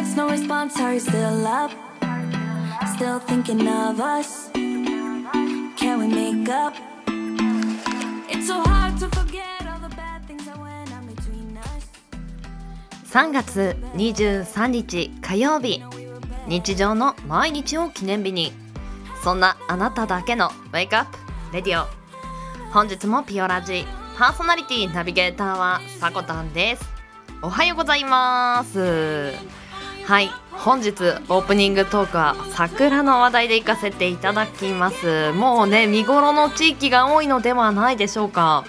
text, no response, are you still up? Still thinking of us? Can we make up? It's so hard to forget all the bad things that went on between us. 3月23日火曜日日常の毎日を記念日にそんなあなただけのウェイクアップレディオ本日もピオラジパーソナリティナビゲーターはさこたんですおはようございますはい。本日オープニングトークは桜の話題で行かせていただきます。もうね見頃の地域が多いのではないでしょうか。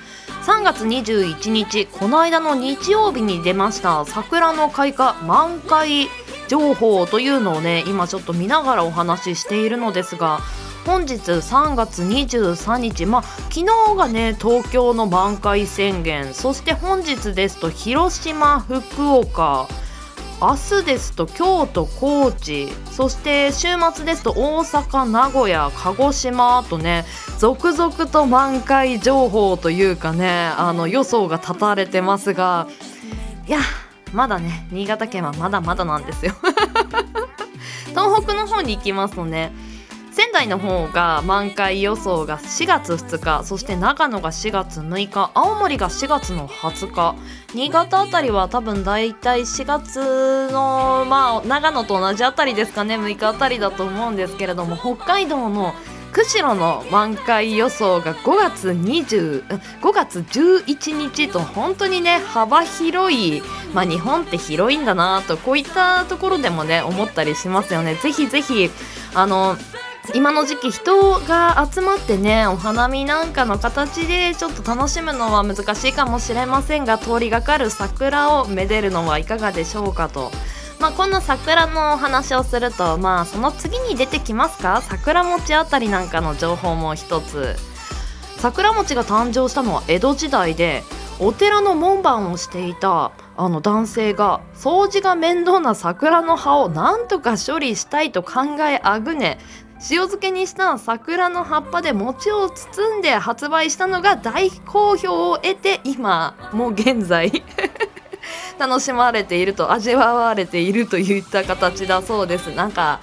3月21日この間の日曜日に出ました桜の開花満開情報というのをね今ちょっと見ながらお話ししているのですが本日3月23日まあ昨日がね東京の満開宣言そして本日ですと広島福岡明日ですと京都高知そして週末ですと大阪名古屋鹿児島とね続々と満開情報というかねあの予想が立たれてますがいやまだね新潟県はまだまだなんですよ。東北の方に行きますとね仙台の方が満開予想が4月2日そして長野が4月6日青森が4月の20日新潟あたりは多分大体4月のまあ長野と同じあたりですかね6日あたりだと思うんですけれども北海道の釧路の満開予想が5月20 5月11日と本当にね幅広い、まあ、日本って広いんだなとこういったところでもね思ったりしますよね。ぜひぜひあの今の時期人が集まってねお花見なんかの形でちょっと楽しむのは難しいかもしれませんが通りがかる桜をめでるのはいかがでしょうかと。まあ、こんな桜のお話をすると、まあ、その次に出てきますか？桜餅あたりなんかの情報も一つ。桜餅が誕生したのは江戸時代でお寺の門番をしていたあの男性が掃除が面倒な桜の葉をなんとか処理したいと考えあぐね塩漬けにした桜の葉っぱで餅を包んで発売したのが大好評を得て今もう現在 楽しまれていると味わわれているといった形だそうです。なんか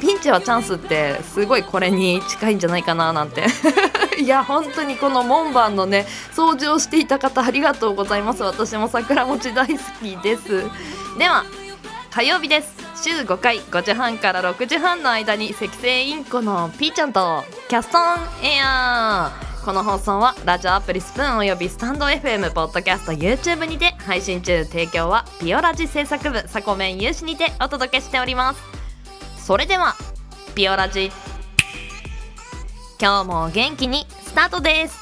ピンチはチャンスってすごいこれに近いんじゃないかななんて。いや本当にこの門番のね掃除をしていた方ありがとうございます。私も桜餅大好きです。では火曜日です。週5回5時半から6時半。の間に赤星インコのピーちゃんとキャストンエア。ーこの放送はラジオアプリスプーンおよびスタンド FM ポッドキャスト YouTube にて配信中提供はピオラジ制作部サコメン有志にてお届けしておりますそれではピオラジ今日も元気にスタートです。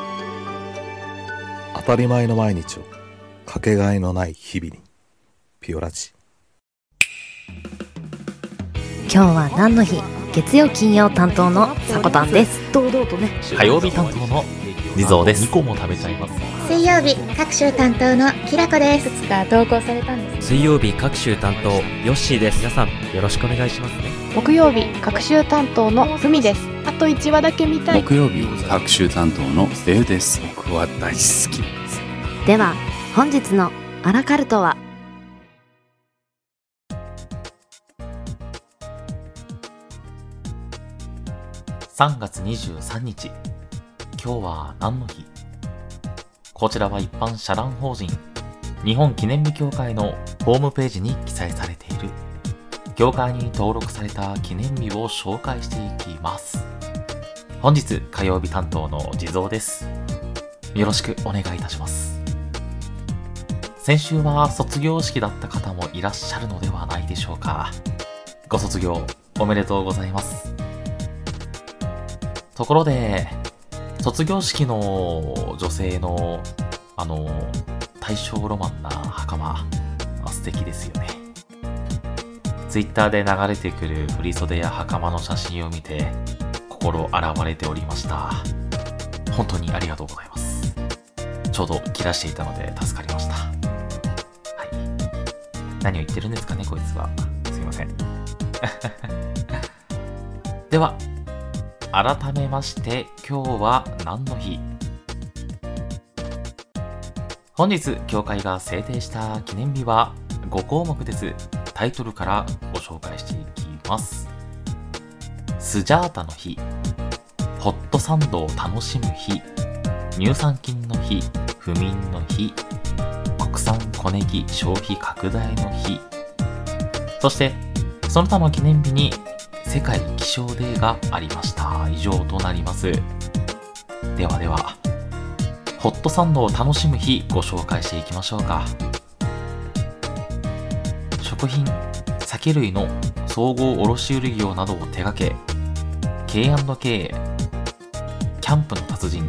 当たり前の毎日をかけがえのない日々にピオラジ。今日は何の日？月曜金曜担当のさこたんです。堂々とね。火曜日担当の地蔵です。2個も食べちゃいます。水曜日各週担当のきらこです。いか投稿されたんです水曜日各週担当ヨッシーです。皆さんよろしくお願いしますね。木曜日学習担当のふみですあと1話だけ見たい。木曜日学習担当のデウです。僕は大好き。ですでは本日のアラカルトは？3月23日今日。は何の日こちらは一般社団法人日本記念日協会のホームページに記載されている協会に登録された記念日を紹介していきます。本日火曜日担当の地蔵です。よろしくお願いいたします。先週は卒業式だった方もいらっしゃるのではないでしょうか。ご卒業おめでとうございます。ところで卒業式の女性の、あの、大正ロマンな袴、素敵ですよね。ツイッターで流れてくる振袖や袴の写真を見て、心洗われておりました。本当にありがとうございます。ちょうど切らしていたので助かりました。はい。何を言ってるんですかね、こいつは。すいません。では、改めまして、今日は何の日？本日、教会が制定した記念日は5項目です。タイトルからご紹介していきます。スジャータの日、ホットサンドを楽しむ日、乳酸菌の日、不眠の日、国産小ネギ消費拡大の日、そしてその他の記念日に世界気象デーがありました。以上となります。ではでは、ホットサンドを楽しむ日ご紹介していきましょうか。食品、酒類の総合卸売業などを手掛け、K&K、キャンプの達人、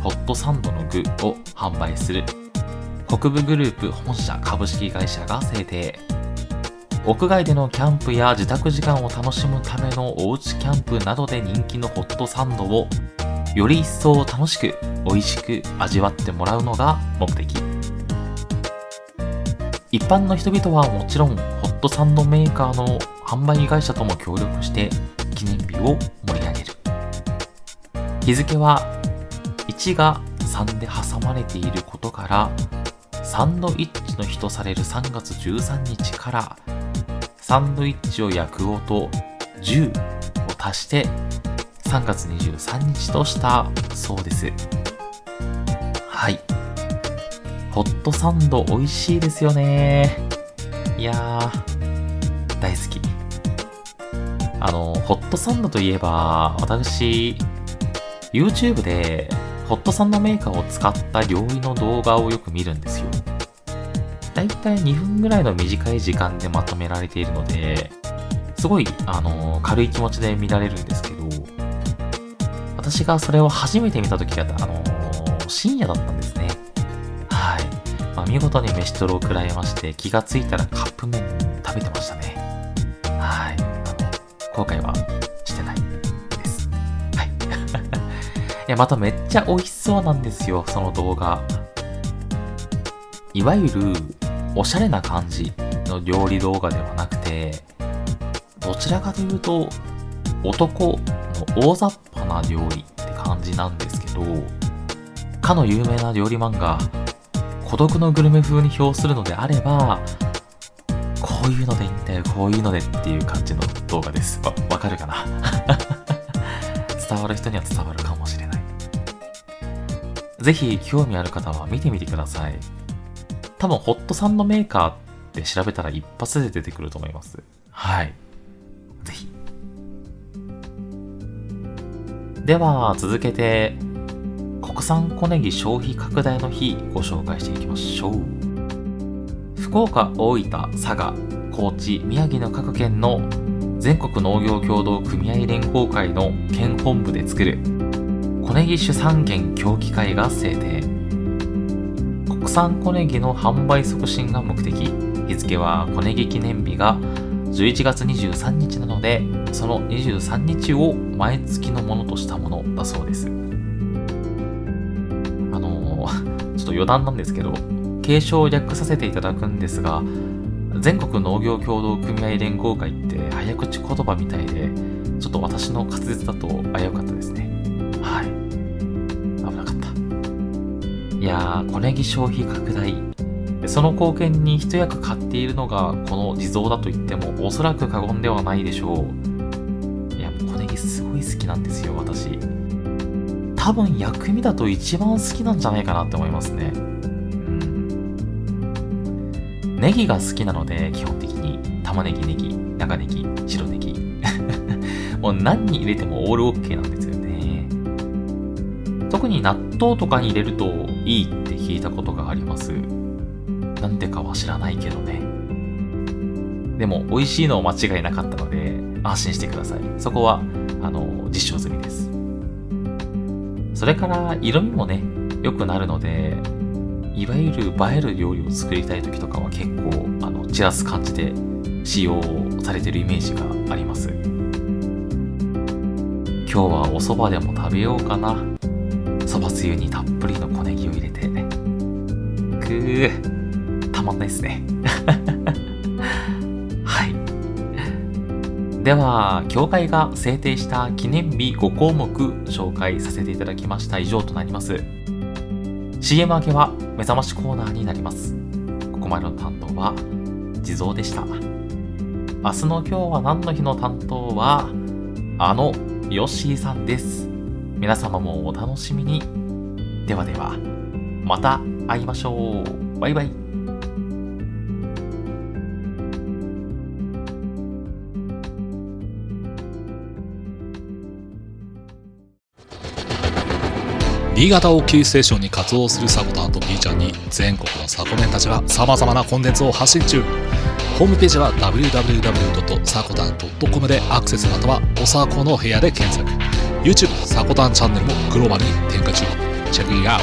ホットサンドの具を販売する国分グループ本社株式会社が制定。屋外でのキャンプや自宅時間を楽しむためのおうちキャンプなどで人気のホットサンドをより一層楽しく美味しく味わってもらうのが目的一般の人々はもちろんホットサンドメーカーの販売会社とも協力して記念日を盛り上げる日付は1が3で挟まれていることからサンドイッチの日とされる3月13日からサンドイッチを焼く音10を足して3月23日としたそうです。はい。ホットサンド美味しいですよね。いやー、大好き。あの、ホットサンドといえば、私、YouTube でホットサンドメーカーを使った料理の動画をよく見るんですよ。だいたい2分ぐらいの短い時間でまとめられているので、すごい、あの、軽い気持ちで見られるんですけど、私がそれを初めて見た時は、あの、深夜だったんですね。見事に飯トロを食らいまして、気がついたらカップ麺食べてましたね。はい。あの、後悔はしてないです。はい。いや、まためっちゃ美味しそうなんですよ、その動画。いわゆる、おしゃれな感じの料理動画ではなくて、どちらかというと、男の大雑把な料理って感じなんですけど、かの有名な料理漫画、孤独のグルメ風に表するのであれば、こういうのでいいんだよ、こういうのでっていう感じの動画です。わ、わかるかな？伝わる人には伝わるかもしれない。ぜひ興味ある方は見てみてください。多分ホットサンドメーカーって調べたら一発で出てくると思います。はい。ぜひ。では、続けて、国産小ネギ消費拡大の日ご紹介していきましょう。福岡、大分、佐賀、高知、宮城の各県の全国農業協同組合連合会の県本部で作る小ネギ主産権協議会が制定。国産小ネギの販売促進が目的。日付は小ネギ記念日が11月23日なので、その23日を毎月のものとしたものだそうです。ょっと余談なんですけど、継承を略させていただくんですが、全国農業協同組合連合会って早口言葉みたいで、ちょっと私の滑舌だと危うかったですね。はい。危なかったいやー、小ネギ消費拡大。その貢献に一役買っているのがこの地蔵だと言ってもおそらく過言ではないでしょう。いや、小ネギすごい好きなんですよ、私。多分薬味だと一番好きなんじゃないかなって思いますね。うん。ネギが好きなので、基本的に玉ねぎ、ネギ、長ネギ、白ネギ。もう何に入れてもオールオッケーなんですよね。特に納豆とかに入れるといいって聞いたことがあります。なんでかは知らないけどね。でも、美味しいのは間違いなかったので、安心してください。そこは、あの、実証済みです。それから色味もね、良くなるので、いわゆる映える料理を作りたい時とかは結構、あの、散らす感じで使用されてるイメージがあります。今日はお蕎麦でも食べようかな。蕎麦つゆにたっぷりの小ネギを入れて。くー、たまんないですね。では、協会が制定した記念日5項目紹介させていただきました以上となります。CM 明けは目覚ましコーナーになります。ここまでの担当は地蔵でした。明日の今日は何の日の担当は、あのヨッシーさんです。皆様もお楽しみに。ではでは、また会いましょう。バイバイ。新潟をキーステーションに活動するサコタンと B ちゃんに全国のサコメンたちは様々なコンテンツを発信中。ホームページは www.sakotan.com でアクセスまたはおさこの部屋で検索。YouTube サコタンチャンネルもグローバルに展開中。チェックイアウ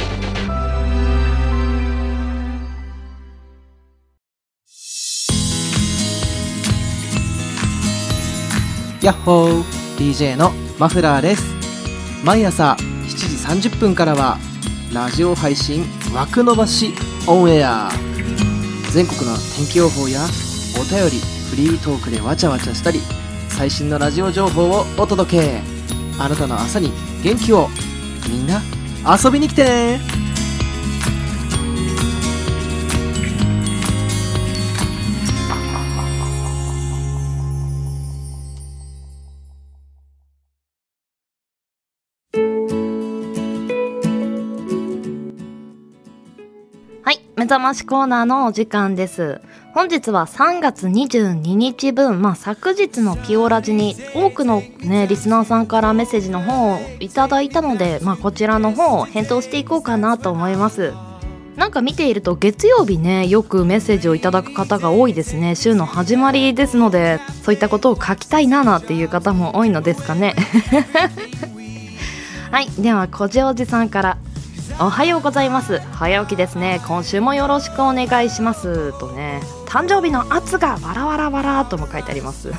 ト。やっほー。DJ のマフラーです。毎朝7時30分からはラジオ配信枠伸ばしオンエア全国の天気予報やお便りフリートークでわちゃわちゃしたり最新のラジオ情報をお届け。あなたの朝に元気を。みんな遊びに来てね。目覚ましコーナーのお時間です。本日は3月22日分、まあ昨日のピオラジに多くのね、リスナーさんからメッセージの方をいただいたので、まあこちらの方を返答していこうかなと思います。なんか見ていると月曜日ね、よくメッセージをいただく方が多いですね。週の始まりですので、そういったことを書きたいななっていう方も多いのですかね。はい、では、こじおじさんから。おはようございます。早起きですね。今週もよろしくお願いします。とね誕生日の圧がわらわらわらとも書いてあります。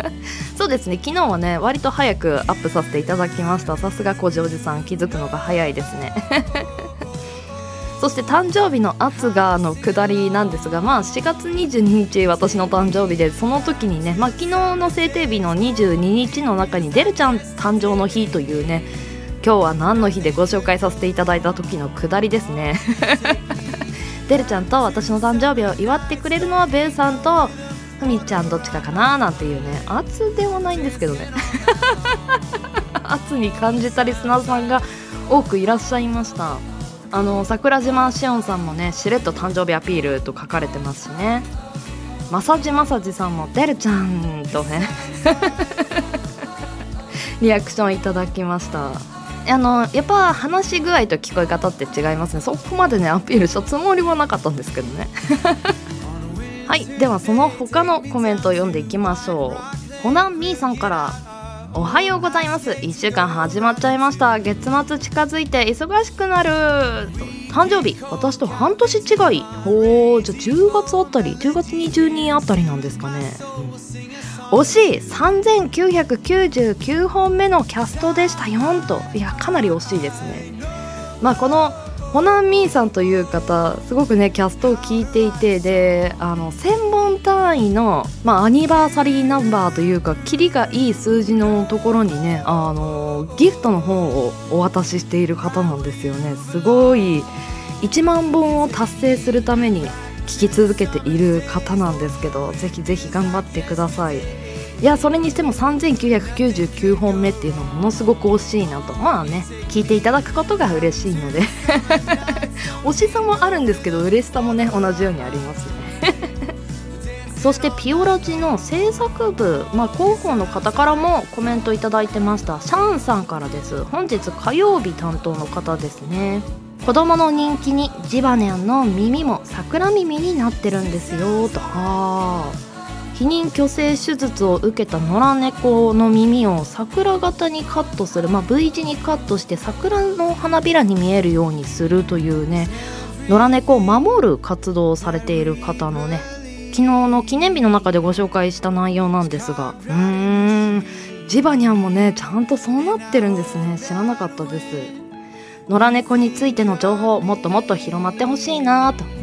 そうですね。昨日はね割と早くアップさせていただきました。さすがこじおじさん。気づくのが早いですね。そして誕生日の圧がの下りなんですがまあ4月22日私の誕生日でその時にねまあ昨日の制定日の22日の中にデルちゃん誕生の日というね今日は何の日でご紹介させていただいた時のくだりですね。デルちゃんと私の誕生日を祝ってくれるのはベンさんとふみちゃんどっちかかななんていうね圧ではないんですけどね。圧に感じたリスナーさんが多くいらっしゃいました。あの桜島しおんさんもねしれっと誕生日アピールと書かれてますしね。まさじまさじさんもデルちゃんとね リアクションいただきましたあのやっぱ話し具合と聞こえ方って違いますね。そこまでねアピールしたつもりはなかったんですけどね。はい。ではその他のコメントを読んでいきましょう。ホナンミーさんからおはようございます。1週間始まっちゃいました。月末近づいて忙しくなる。誕生日。私と半年違い。おーじゃあ10月あたり10月20日あたりなんですかね、惜しい3999本目のキャストでしたよんと。いやかなり惜しいですね。まあこのホナンミーさんという方すごくねキャストを聞いていてであの1000本単位の、まあ、アニバーサリーナンバーというかキリがいい数字のところにねあのギフトの方をお渡ししている方なんですよね。すごい1万本を達成するために聞き続けている方なんですけどぜひぜひ頑張ってください。いやそれにしても3999本目っていうのはものすごく惜しいなと。まあね聞いていただくことが嬉しいので。惜しさもあるんですけど嬉しさもね同じようにありますね。そしてピオラジの制作部、まあ、広報の方からもコメントいただいてました。シャンさんからです。本日火曜日担当の方ですね。子供の人気にジバニャンの耳も桜耳になってるんですよ。とあ避妊去勢手術を受けた野良猫の耳を桜型にカットする、まあ、V 字にカットして桜の花びらに見えるようにするというね。野良猫を守る活動をされている方のね。昨日の記念日の中でご紹介した内容なんですが。うーん。ジバニャンもねちゃんとそうなってるんですね。知らなかったです。野良猫についての情報もっともっと広まってほしいなと。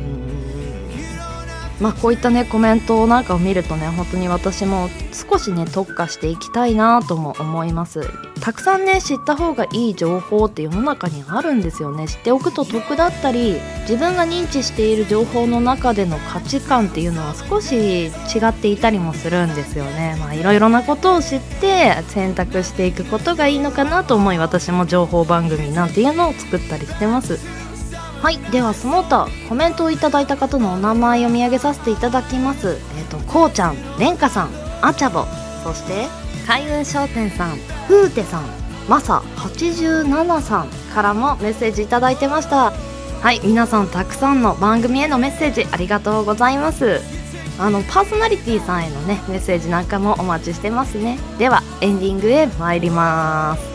まあこういったねコメントなんかを見るとね本当に私も少しね特化していきたいなとも思います。たくさんね知った方がいい情報って世の中にあるんですよね。知っておくと得だったり自分が認知している情報の中での価値観っていうのは少し違っていたりもするんですよね。まあいろいろなことを知って選択していくことがいいのかなと思い私も情報番組なんていうのを作ったりしてます。はいではその他コメントをいただいた方のお名前を見上げさせていただきます。えっ、とこうちゃんれんかさんあちゃぼそして開運商店さんふうてさんまさ87さんからもメッセージいただいてました。はい皆さんたくさんの番組へのメッセージありがとうございます。あのパーソナリティさんへのねメッセージなんかもお待ちしてますね。ではエンディングへ参ります。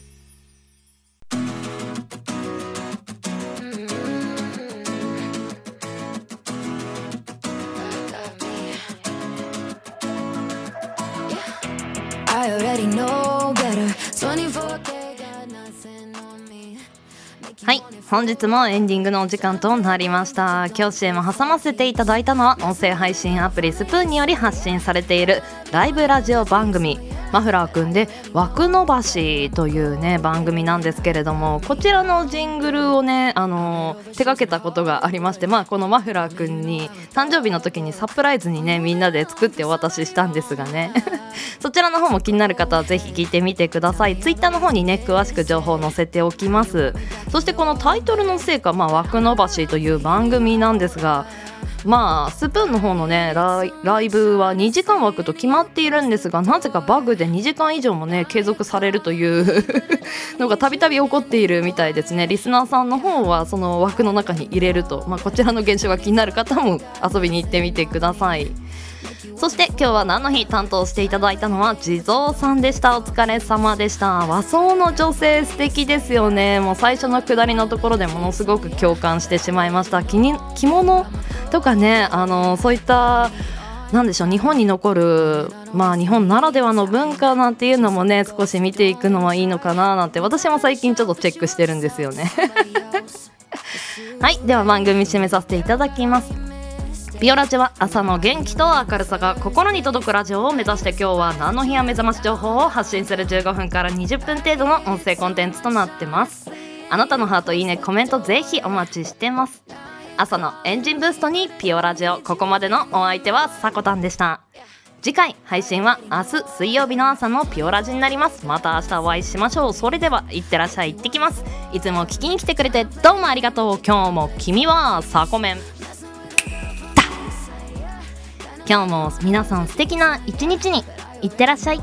本日もエンディングのお時間となりました。今日 CM 挟ませていただいたのは音声配信アプリスプーンにより発信されているライブラジオ番組。マフラーくんで枠伸ばしというね番組なんですけれどもこちらのジングルをねあの手掛けたことがありましてまあこのマフラーくんに誕生日の時にサプライズにねみんなで作ってお渡ししたんですがね。そちらの方も気になる方はぜひ聞いてみてください。ツイッターの方にね詳しく情報を載せておきます。そしてこのタイトルのせいか、まあ、枠伸ばしという番組なんですがまあスプーンの方のねライブは2時間枠と決まっているんですがなぜかバグで2時間以上もね継続されるという のがたびたび起こっているみたいですね。リスナーさんの方はその枠の中に入れると、まあ、こちらの現象が気になる方も遊びに行ってみてください。そして今日は何の日担当していただいたのは地蔵さんでした。お疲れ様でした。和装の女性素敵ですよね。もう最初の下りのところでものすごく共感してしまいました。着に着物とかねあのそういったなんでしょう日本に残るまあ日本ならではの文化なんていうのもね少し見ていくのはいいのかななんて。私も最近ちょっとチェックしてるんですよね。はい。では番組締めさせていただきます。ビオラジは朝の元気と明るさが心に届くラジオを目指して今日は何の日や目覚まし情報を発信する15分から20分程度の音声コンテンツとなってます。あなたのハートいいねコメントぜひお待ちしてます。朝のエンジンブーストにピオラジオここまでのお相手はさこたんでした。次回配信は明日水曜日の朝のピオラジになります。また明日お会いしましょう。それではいってらっしゃい行ってきます。いつも聞きに来てくれてどうもありがとう。今日も君はサコメン。今日も皆さん素敵な一日に。いってらっしゃい。